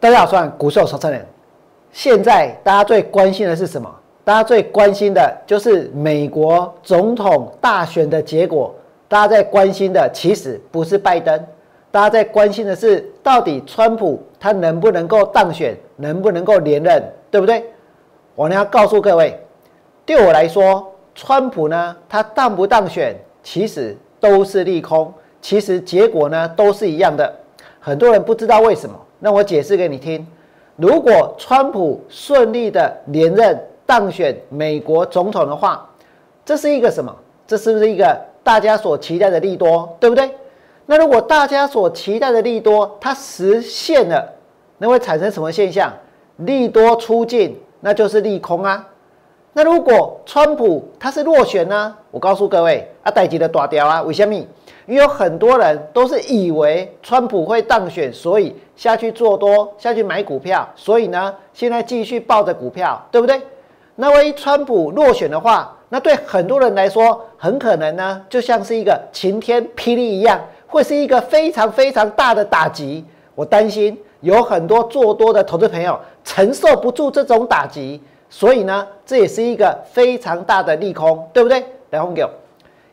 大家好，我是股市手册人。现在大家最关心的是什么？大家最关心的就是美国总统大选的结果。大家在关心的其实不是拜登，大家在关心的是到底川普他能不能够当选，能不能够连任，对不对？我呢要告诉各位，对我来说，川普呢他当不当选，其实都是利空，其实结果呢都是一样的。很多人不知道为什么，那我解释给你听。如果川普顺利的连任当选美国总统的话，这是一个什么？这是不是一个大家所期待的利多，对不对？那如果大家所期待的利多它实现了，那会产生什么现象？利多出尽，那就是利空啊。那如果川普他是落选呢？我告诉各位，啊，代级的大掉啊，为什么？因为有很多人都是以为川普会当选，所以下去做多，下去买股票，所以呢，现在继续抱着股票，对不对？那万一川普落选的话，那对很多人来说，很可能呢，就像是一个晴天霹雳一样，会是一个非常非常大的打击。我担心有很多做多的投资朋友承受不住这种打击，所以呢，这也是一个非常大的利空，对不对？来，红狗。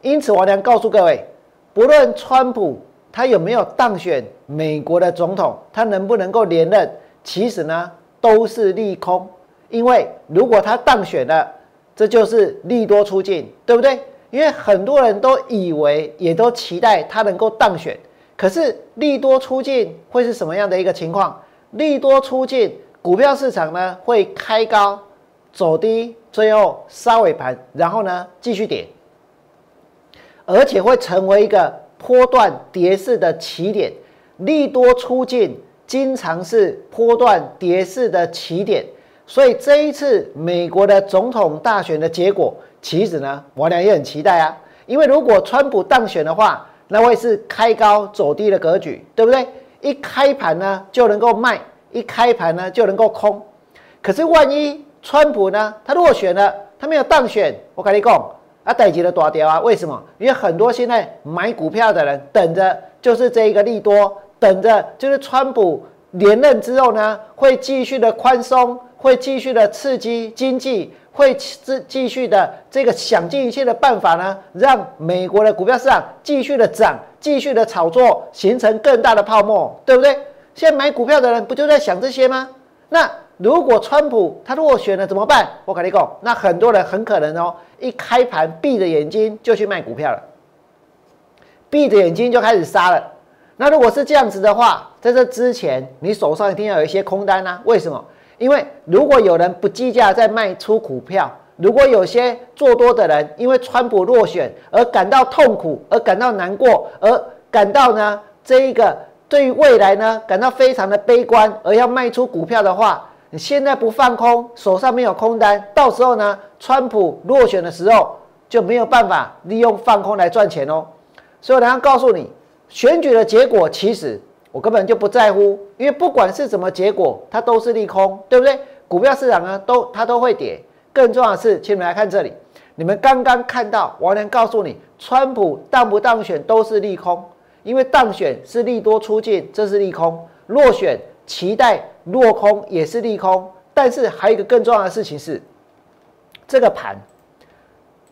因此，我良告诉各位。不论川普他有没有当选美国的总统，他能不能够连任，其实呢都是利空。因为如果他当选了，这就是利多出尽，对不对？因为很多人都以为，也都期待他能够当选。可是利多出尽会是什么样的一个情况？利多出尽，股票市场呢会开高走低，最后杀尾盘，然后呢继续跌。而且会成为一个波段跌势的起点，利多出尽，经常是波段跌势的起点。所以这一次美国的总统大选的结果，其实呢，我俩也很期待啊。因为如果川普当选的话，那会是开高走低的格局，对不对？一开盘呢就能够卖，一开盘呢就能够空。可是万一川普呢，他落选了，他没有当选，我跟你讲。啊，逮级的大跌啊！为什么？因为很多现在买股票的人等着，就是这一个利多，等着就是川普连任之后呢，会继续的宽松，会继续的刺激经济，会继继续的这个想尽一切的办法呢，让美国的股票市场继续的涨，继续的炒作，形成更大的泡沫，对不对？现在买股票的人不就在想这些吗？那。如果川普他落选了怎么办？我跟你讲，那很多人很可能哦，一开盘闭着眼睛就去卖股票了，闭着眼睛就开始杀了。那如果是这样子的话，在这之前你手上一定要有一些空单啊？为什么？因为如果有人不计价在卖出股票，如果有些做多的人因为川普落选而感到痛苦，而感到难过，而感到呢这一个对于未来呢感到非常的悲观，而要卖出股票的话。你现在不放空，手上没有空单，到时候呢，川普落选的时候就没有办法利用放空来赚钱哦。所以我要告诉你，选举的结果其实我根本就不在乎，因为不管是什么结果，它都是利空，对不对？股票市场呢，都它都会跌。更重要的是，请你们来看这里，你们刚刚看到，我能告诉你，川普当不当选都是利空，因为当选是利多出尽，这是利空；落选。期待落空也是利空，但是还有一个更重要的事情是，这个盘，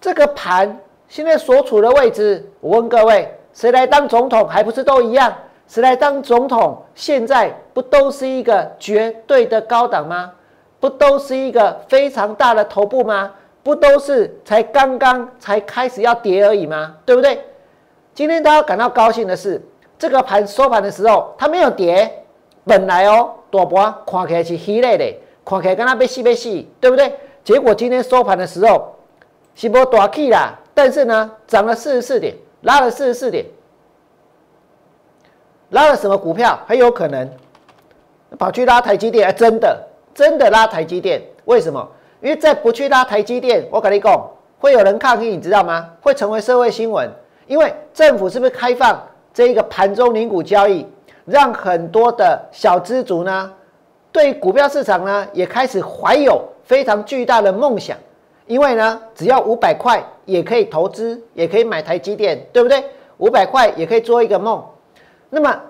这个盘现在所处的位置，我问各位，谁来当总统还不是都一样？谁来当总统，现在不都是一个绝对的高档吗？不都是一个非常大的头部吗？不都是才刚刚才开始要跌而已吗？对不对？今天大家感到高兴的是，这个盘收盘的时候它没有跌。本来哦，大盘看起来是稀累的，看起来跟他被死被死，对不对？结果今天收盘的时候是波大起啦，但是呢，涨了四十四点，拉了四十四点，拉了什么股票？很有可能跑去拉台积电，真的真的拉台积电？为什么？因为再不去拉台积电，我跟你讲，会有人抗议，你知道吗？会成为社会新闻，因为政府是不是开放这一个盘中零股交易？让很多的小资族呢，对股票市场呢也开始怀有非常巨大的梦想，因为呢，只要五百块也可以投资，也可以买台积电，对不对？五百块也可以做一个梦。那么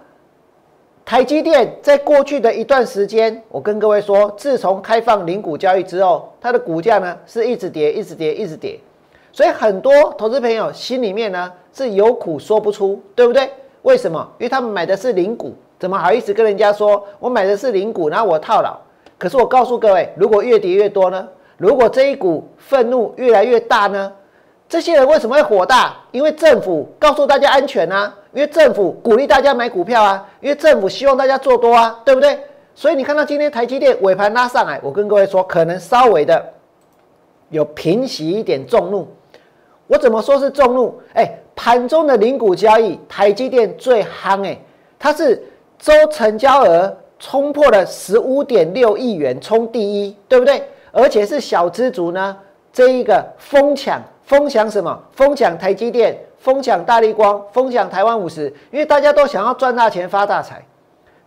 台积电在过去的一段时间，我跟各位说，自从开放零股交易之后，它的股价呢是一直跌，一直跌，一直跌。所以很多投资朋友心里面呢是有苦说不出，对不对？为什么？因为他们买的是零股，怎么好意思跟人家说我买的是零股，然后我套牢？可是我告诉各位，如果越跌越多呢？如果这一股愤怒越来越大呢？这些人为什么会火大？因为政府告诉大家安全啊。因为政府鼓励大家买股票啊，因为政府希望大家做多啊，对不对？所以你看到今天台积电尾盘拉上来，我跟各位说，可能稍微的有平息一点众怒。我怎么说是众怒？哎，盘中的零股交易，台积电最夯哎，它是周成交额冲破了十五点六亿元，冲第一，对不对？而且是小资族呢，这一个疯抢，疯抢什么？疯抢台积电。疯抢大力光，疯抢台湾五十，因为大家都想要赚大钱发大财。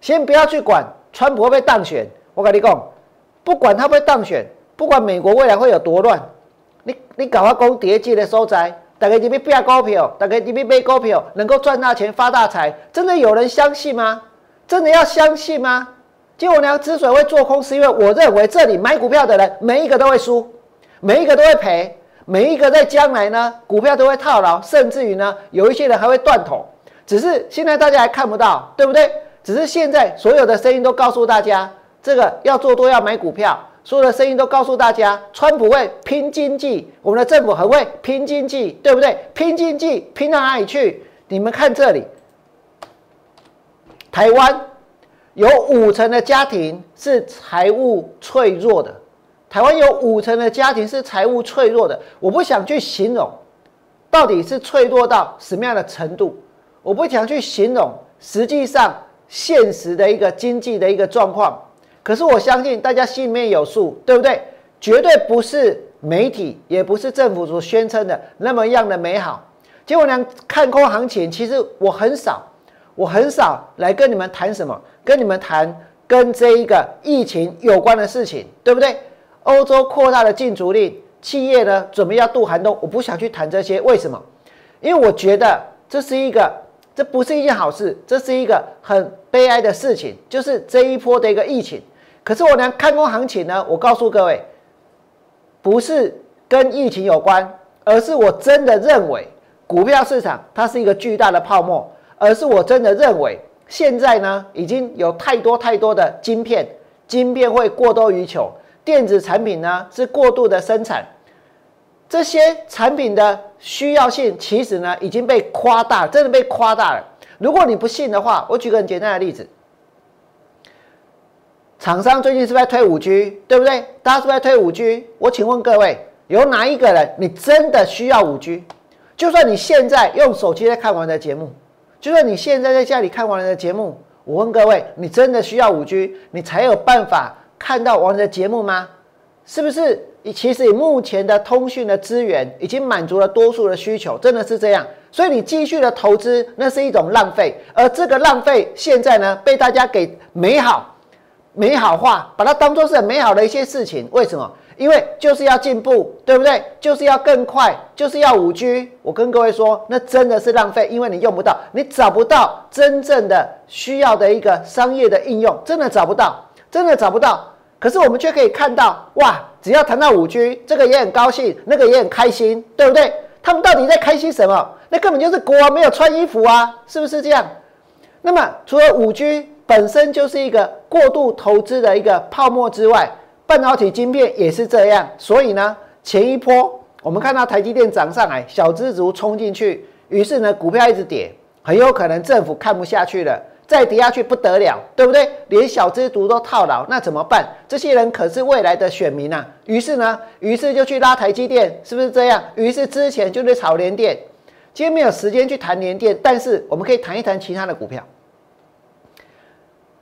先不要去管川普会不会当选，我跟你讲，不管他会当选，不管美国未来会有多乱，你你搞个工叠机的收窄，大家这边变股票，大家这边买股票能够赚大钱发大财，真的有人相信吗？真的要相信吗？结果呢，之所以会做空，是因为我认为这里买股票的人每一个都会输，每一个都会赔。每一个在将来呢，股票都会套牢，甚至于呢，有一些人还会断头。只是现在大家还看不到，对不对？只是现在所有的声音都告诉大家，这个要做多要买股票。所有的声音都告诉大家，川普会拼经济，我们的政府很会拼经济，对不对？拼经济拼到哪里去？你们看这里，台湾有五成的家庭是财务脆弱的。台湾有五成的家庭是财务脆弱的，我不想去形容到底是脆弱到什么样的程度，我不想去形容实际上现实的一个经济的一个状况。可是我相信大家心里面有数，对不对？绝对不是媒体，也不是政府所宣称的那么样的美好。结果呢，看空行情，其实我很少，我很少来跟你们谈什么，跟你们谈跟这一个疫情有关的事情，对不对？欧洲扩大的禁足令，企业呢准备要渡寒冬，我不想去谈这些，为什么？因为我觉得这是一个，这不是一件好事，这是一个很悲哀的事情，就是这一波的一个疫情。可是我呢看空行情呢，我告诉各位，不是跟疫情有关，而是我真的认为股票市场它是一个巨大的泡沫，而是我真的认为现在呢已经有太多太多的晶片，晶片会过多于求。电子产品呢是过度的生产，这些产品的需要性其实呢已经被夸大，真的被夸大了。如果你不信的话，我举个很简单的例子：厂商最近是不是在推五 G？对不对？大家是不是在推五 G？我请问各位，有哪一个人你真的需要五 G？就算你现在用手机在看完的节目，就算你现在在家里看完的节目，我问各位，你真的需要五 G？你才有办法？看到我们的节目吗？是不是？其实以目前的通讯的资源，已经满足了多数的需求，真的是这样。所以你继续的投资，那是一种浪费。而这个浪费，现在呢，被大家给美好、美好化，把它当做是很美好的一些事情。为什么？因为就是要进步，对不对？就是要更快，就是要五 G。我跟各位说，那真的是浪费，因为你用不到，你找不到真正的需要的一个商业的应用，真的找不到。真的找不到，可是我们却可以看到，哇！只要谈到五 G，这个也很高兴，那个也很开心，对不对？他们到底在开心什么？那根本就是国王没有穿衣服啊，是不是这样？那么除了五 G 本身就是一个过度投资的一个泡沫之外，半导体晶片也是这样。所以呢，前一波我们看到台积电涨上来，小资族冲进去，于是呢，股票一直跌，很有可能政府看不下去了。再跌下去不得了，对不对？连小资族都套牢，那怎么办？这些人可是未来的选民啊！于是呢，于是就去拉台积电，是不是这样？于是之前就去炒联电。今天没有时间去谈联电，但是我们可以谈一谈其他的股票。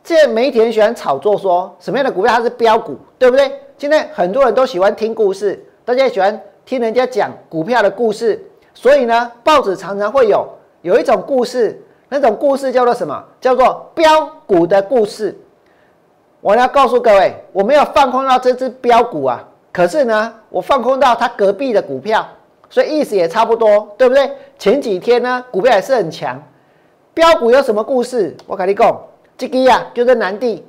这些媒体很喜欢炒作，说什么样的股票它是标股，对不对？现在很多人都喜欢听故事，大家喜欢听人家讲股票的故事，所以呢，报纸常常会有有一种故事。那种故事叫做什么？叫做标股的故事。我要告诉各位，我没有放空到这只标股啊，可是呢，我放空到它隔壁的股票，所以意思也差不多，对不对？前几天呢，股票也是很强。标股有什么故事？我跟你讲，这个呀，就是南帝，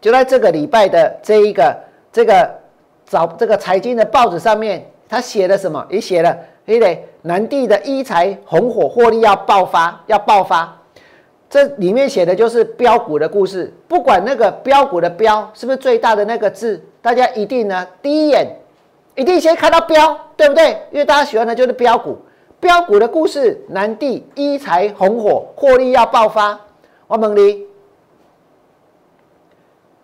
就在这个礼拜的这一个这个早这个财经的报纸上面，他写了什么？也写了，对不对？南帝的一财红火获利要爆发，要爆发。这里面写的就是标股的故事，不管那个标股的标是不是最大的那个字，大家一定呢第一眼一定先看到标，对不对？因为大家喜欢的就是标股，标股的故事，南帝一财红火，获利要爆发。王猛力，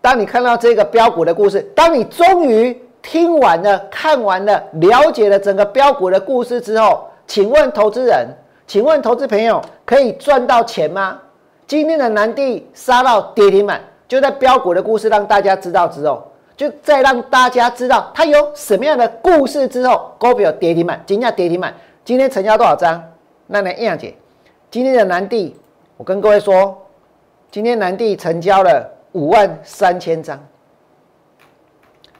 当你看到这个标股的故事，当你终于听完了、看完了、了解了整个标股的故事之后，请问投资人，请问投资朋友，可以赚到钱吗？今天的南地杀到跌停板，就在标股的故事让大家知道之后，就再让大家知道它有什么样的故事之后，股票跌停板，金价跌停板。今天成交多少张？那来燕姐，今天的南地，我跟各位说，今天南地成交了五万三千张，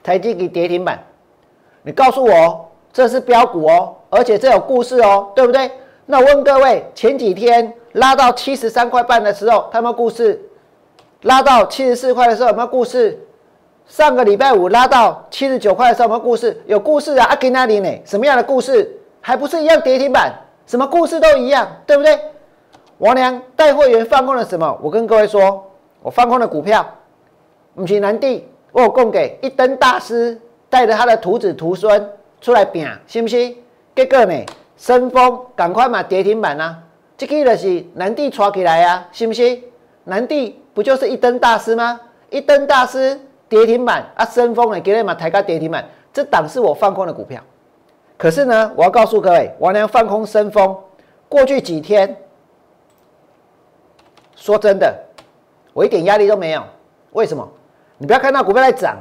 台积给跌停板。你告诉我，这是标股哦，而且这有故事哦，对不对？那我问各位，前几天。拉到七十三块半的时候，他们故事；拉到七十四块的时候，有没有故事？上个礼拜五拉到七十九块的时候，有没有故事？有故事啊！阿吉那里呢？什么样的故事？还不是一样跌停板？什么故事都一样，对不对？王良带会员放空了什么？我跟各位说，我放空的股票，不是南地，我有供给一灯大师带着他的徒子徒孙出来拼，信不信？结果呢？升风赶快买跌停板啊！这个就是南帝抓起来啊，信不信？南帝不就是一灯大师吗？一灯大师跌停板啊，升风呢，给你嘛抬高跌停板，这档是我放空的股票。可是呢，我要告诉各位，王良放空升风，过去几天，说真的，我一点压力都没有。为什么？你不要看到股票在涨，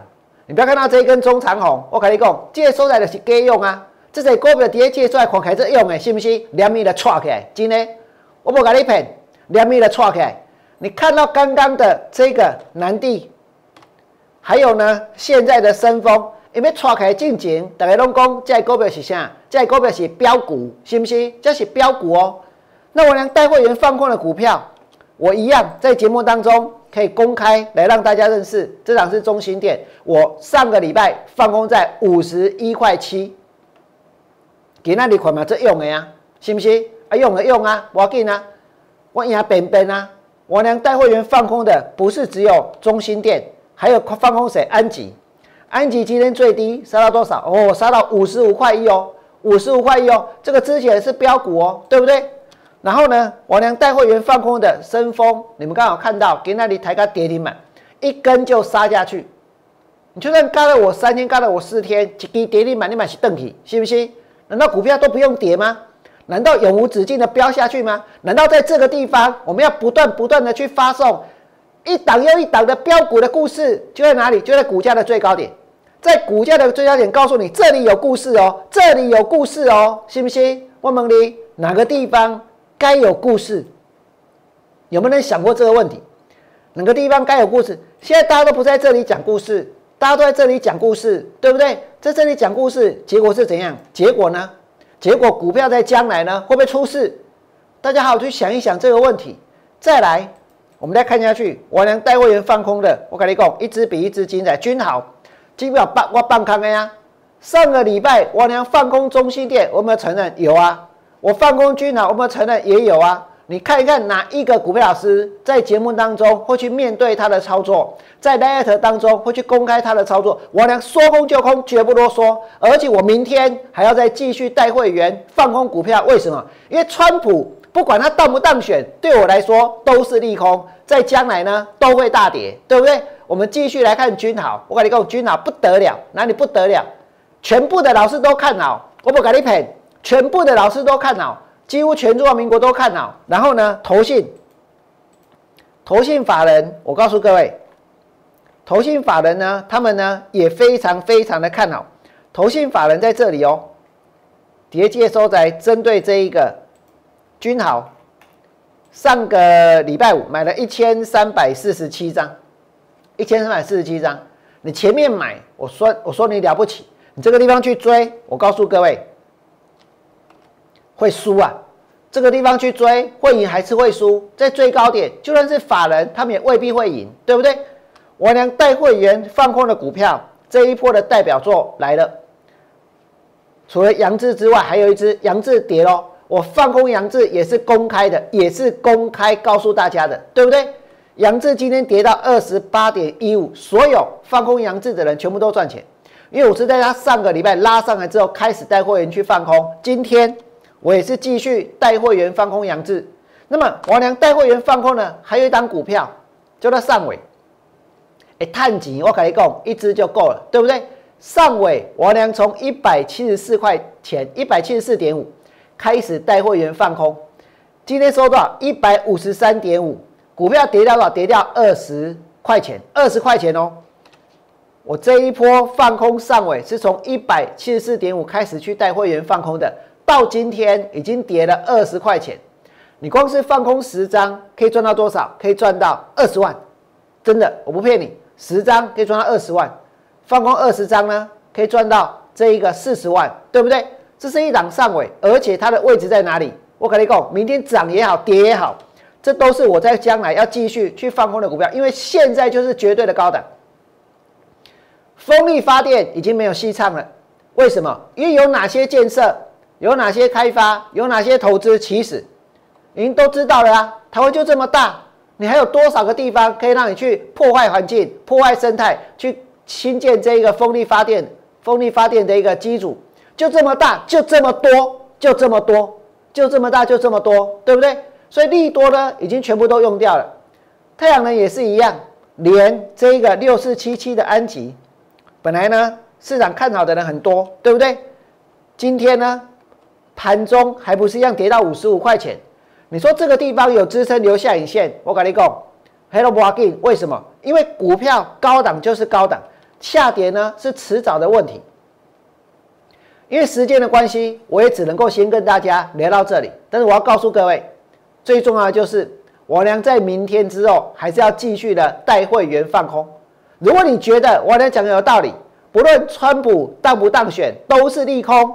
你不要看到这一根中长红，我跟你讲，这个收在的是给用啊，这是股票跌借出来看起来这用的，信不信？两米的抓起来，真的。我不给你骗，两米的错开。你看到刚刚的这个南地，还有呢，现在的深风，因为错开进前，大家拢讲这股票是啥？这股票是标股，是不是？这是标股哦。那我让带会员放空的股票，我一样在节目当中可以公开来让大家认识。这档是中心店，我上个礼拜放空在五十一块七，给那里款嘛，这用的呀，信不信？啊，用了用啊，我给啊，我赢边边啊！我娘带会员放空的不是只有中心店，还有放空谁？安吉，安吉今天最低杀到多少？哦，杀到五十五块一哦，五十五块一哦，这个之前是标股哦，对不对？然后呢，我娘带会员放空的深丰，你们刚好看到，给那里抬个跌停板，一根就杀下去。你就算干了我三天，干了我四天，一根跌停板你买是邓起，信不信？难道股票都不用跌吗？难道永无止境的飙下去吗？难道在这个地方，我们要不断不断的去发送一档又一档的标股的故事？就在哪里？就在股价的最高点，在股价的最高点，告诉你这里有故事哦，这里有故事哦，信不信？问问你哪个地方该有故事？有没有人想过这个问题？哪个地方该有故事？现在大家都不在这里讲故事，大家都在这里讲故事，对不对？在这里讲故事，结果是怎样？结果呢？结果股票在将来呢会不会出事？大家好好去想一想这个问题。再来，我们再看下去。我娘带会员放空的，我跟你讲，一只比一只精彩。君好，基本上半我半康的呀。上个礼拜我娘放空中心店，我们承认有啊。我放空君豪，我们承认也有啊。你看一看哪一个股票老师在节目当中会去面对他的操作，在 l e t 当中会去公开他的操作。我俩说空就空，绝不啰嗦。而且我明天还要再继续带会员放空股票。为什么？因为川普不管他当不当选，对我来说都是利空，在将来呢都会大跌，对不对？我们继续来看君豪。我跟你讲，君豪不得了，哪里不得了？全部的老师都看好，我不跟你骗，全部的老师都看好。几乎全中华民国都看好，然后呢，投信、投信法人，我告诉各位，投信法人呢，他们呢也非常非常的看好。投信法人在这里哦，叠接收在针对这一个君豪，上个礼拜五买了一千三百四十七张，一千三百四十七张，你前面买，我说我说你了不起，你这个地方去追，我告诉各位。会输啊！这个地方去追，会赢还是会输？在最高点，就算是法人，他们也未必会赢，对不对？我娘带会员放空的股票，这一波的代表作来了。除了杨志之外，还有一只杨志跌喽。我放空杨志也是公开的，也是公开告诉大家的，对不对？杨志今天跌到二十八点一五，所有放空杨志的人全部都赚钱，因为我是在他上个礼拜拉上来之后开始带会员去放空，今天我也是继续带会员放空杨志。那么王良带会员放空呢，还有一档股票叫做上尾，哎，探几我跟你讲，一只就够了，对不对？上尾王良从一百七十四块钱，一百七十四点五。开始带会员放空，今天收多少？一百五十三点五，股票跌掉多少？跌掉二十块钱，二十块钱哦。我这一波放空上尾是从一百七十四点五开始去带会员放空的，到今天已经跌了二十块钱。你光是放空十张可以赚到多少？可以赚到二十万，真的，我不骗你，十张可以赚到二十万。放空二十张呢，可以赚到这一个四十万，对不对？这是一档上尾，而且它的位置在哪里？我跟你讲，明天涨也好，跌也好，这都是我在将来要继续去放空的股票，因为现在就是绝对的高档。风力发电已经没有戏唱了，为什么？因为有哪些建设，有哪些开发，有哪些投资，其实您都知道了啊。台湾就这么大，你还有多少个地方可以让你去破坏环境、破坏生态，去新建这一个风力发电、风力发电的一个机组？就这么大，就这么多，就这么多，就这么大，就这么多，对不对？所以利多呢，已经全部都用掉了。太阳能也是一样，连这个六四七七的安吉，本来呢市场看好的人很多，对不对？今天呢盘中还不是一样跌到五十五块钱？你说这个地方有支撑留下影线，我跟你讲，Hello b a g i n 为什么？因为股票高档就是高档，下跌呢是迟早的问题。因为时间的关系，我也只能够先跟大家聊到这里。但是我要告诉各位，最重要的就是我娘在明天之后还是要继续的带会员放空。如果你觉得我娘讲的有道理，不论川普当不当选都是利空，